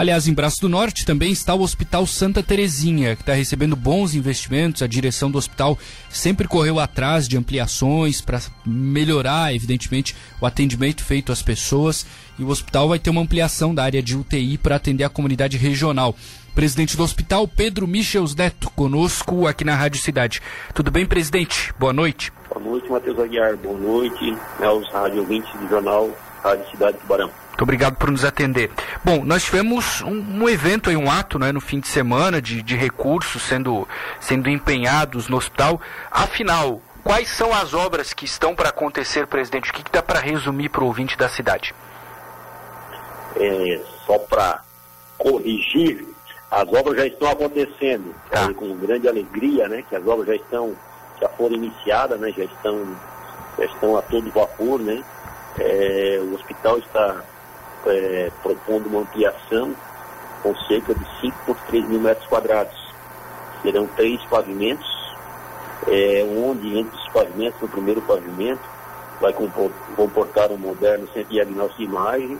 Aliás, em Braço do Norte também está o Hospital Santa Terezinha, que está recebendo bons investimentos. A direção do hospital sempre correu atrás de ampliações para melhorar, evidentemente, o atendimento feito às pessoas. E o hospital vai ter uma ampliação da área de UTI para atender a comunidade regional. Presidente do hospital, Pedro Michels Neto, conosco aqui na Rádio Cidade. Tudo bem, presidente? Boa noite. Boa noite, Matheus Aguiar. Boa noite aos rádio ouvintes do jornal Rádio Cidade Tubarão. Muito obrigado por nos atender. Bom, nós tivemos um, um evento um ato né, no fim de semana de, de recursos sendo, sendo empenhados no hospital. Afinal, quais são as obras que estão para acontecer, presidente? O que, que dá para resumir para o ouvinte da cidade? É, só para corrigir, as obras já estão acontecendo, tá. com grande alegria, né? Que as obras já estão, já foram iniciadas, né? Já estão, já estão a todo vapor, né? É, o hospital está é, propondo uma ampliação com cerca de 5 por 3 mil metros quadrados. Serão três pavimentos, é, onde entre os pavimentos, no primeiro pavimento, vai comportar um moderno centro de diagnóstico de imagem,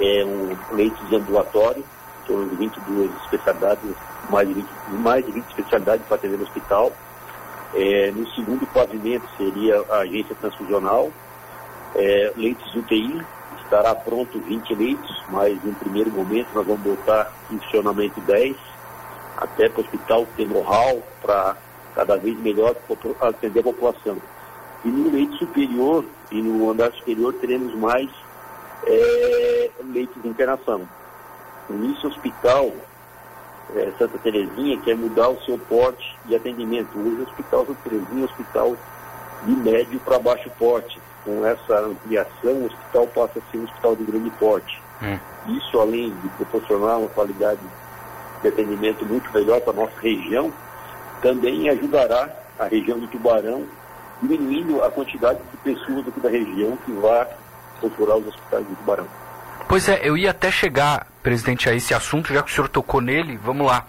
é, um leito de ambulatório, em torno de 22 especialidades, mais de 20, mais de 20 especialidades para atender no hospital. É, no segundo pavimento seria a agência transfusional, é, leitos UTI, estará pronto 20 leitos, mas no primeiro momento nós vamos botar em funcionamento 10, até para o hospital ter know-how para cada vez melhor atender a população. E no leito superior e no andar superior teremos mais é, leitos de internação. Com isso, o hospital é, Santa Terezinha quer mudar o seu porte de atendimento. Hoje o Hospital Santa Terezinha é um hospital de médio para baixo porte com essa ampliação, o hospital passa a ser um hospital de grande porte. Hum. Isso, além de proporcionar uma qualidade de atendimento muito melhor para a nossa região, também ajudará a região do Tubarão, diminuindo a quantidade de pessoas aqui da região que vai procurar os hospitais do Tubarão. Pois é, eu ia até chegar, presidente, a esse assunto, já que o senhor tocou nele, vamos lá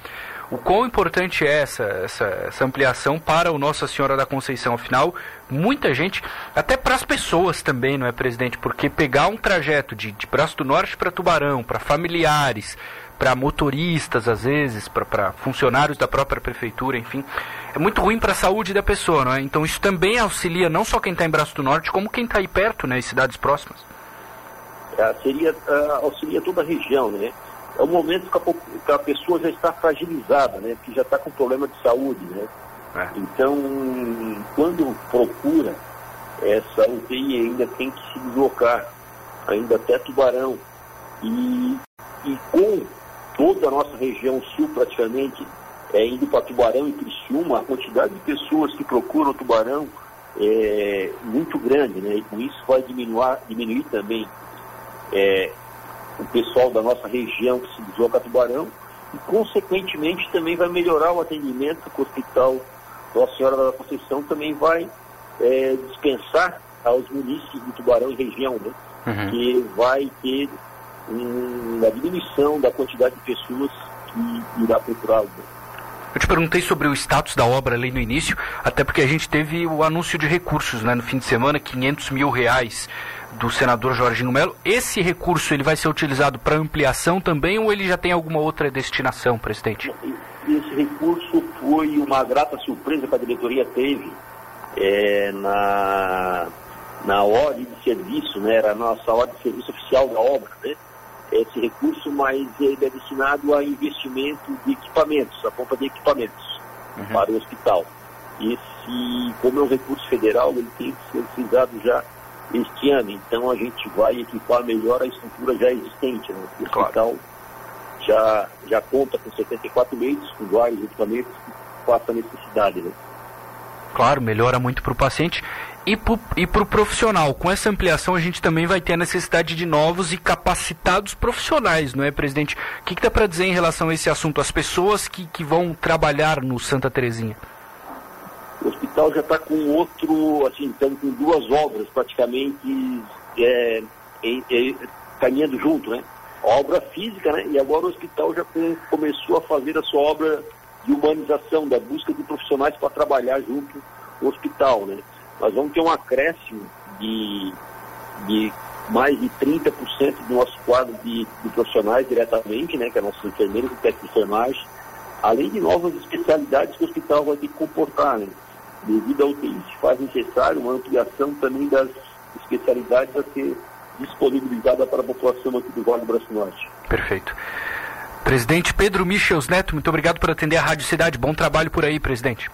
o quão importante é essa, essa, essa ampliação para o Nossa Senhora da Conceição. Afinal, muita gente, até para as pessoas também, não é, presidente? Porque pegar um trajeto de, de Braço do Norte para Tubarão, para familiares, para motoristas, às vezes, para funcionários da própria prefeitura, enfim, é muito ruim para a saúde da pessoa, não é? Então isso também auxilia não só quem está em Braço do Norte, como quem está aí perto, né, em cidades próximas. É, seria, uh, auxilia toda a região, né? É o momento que a, a pessoa já está fragilizada, né? Que já está com problema de saúde, né? É. Então, quando procura essa UTI ainda tem que se deslocar, ainda até Tubarão. E, e com toda a nossa região sul praticamente é, indo para Tubarão e Criciúma, a quantidade de pessoas que procuram Tubarão é muito grande, né? E com isso vai diminuir, diminuir também é, o pessoal da nossa região que se desloca a Tubarão e, consequentemente, também vai melhorar o atendimento que o Hospital Nossa Senhora da Conceição também vai é, dispensar aos municípios de Tubarão e região, né? Uhum. que vai ter uma diminuição da quantidade de pessoas que irá procurar. Né? Eu te perguntei sobre o status da obra ali no início, até porque a gente teve o anúncio de recursos né, no fim de semana, 500 mil reais do senador Jorginho Melo. Esse recurso ele vai ser utilizado para ampliação também ou ele já tem alguma outra destinação, presidente? Esse recurso foi uma grata surpresa que a diretoria teve é, na, na ordem de serviço, né? era a nossa ordem de serviço oficial da obra, né? Esse recurso, mas ele é destinado a investimento de equipamentos, a compra de equipamentos uhum. para o hospital. Esse, como é um recurso federal, ele tem que ser utilizado já este ano. Então a gente vai equipar melhor a estrutura já existente. Né? O claro. hospital já, já conta com 74 leitos, com vários equipamentos que façam necessidade. Né? Claro, melhora muito para o paciente. E para o profissional, com essa ampliação a gente também vai ter a necessidade de novos e capacitados profissionais, não é, presidente? O que, que dá para dizer em relação a esse assunto? As pessoas que, que vão trabalhar no Santa Terezinha? o hospital já está com outro, assim, estamos com duas obras praticamente é, é, caminhando junto, né? A obra física, né? E agora o hospital já com, começou a fazer a sua obra de humanização, da busca de profissionais para trabalhar junto no hospital, né? Nós vamos ter um acréscimo de, de mais de 30% do nosso quadro de, de, profissionais diretamente, né, que é nossos enfermeiros e técnicos enfermagem, além de novas especialidades que o hospital vai ter que comportar. Né? Devido ao UTI, se faz necessário uma ampliação também das especialidades a ser disponibilizada para a população aqui do Vale do Brasil Norte. Perfeito. Presidente Pedro Michels Neto, muito obrigado por atender a Rádio Cidade. Bom trabalho por aí, presidente.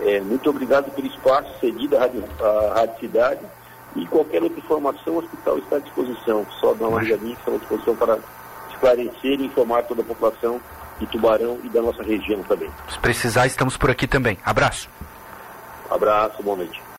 É, muito obrigado pelo espaço cedido à Rádio, à Rádio Cidade. E qualquer outra informação, o hospital está à disposição. Só dá uma ligadinha, está à disposição para esclarecer e informar toda a população de Tubarão e da nossa região também. Se precisar, estamos por aqui também. Abraço. Abraço, boa noite.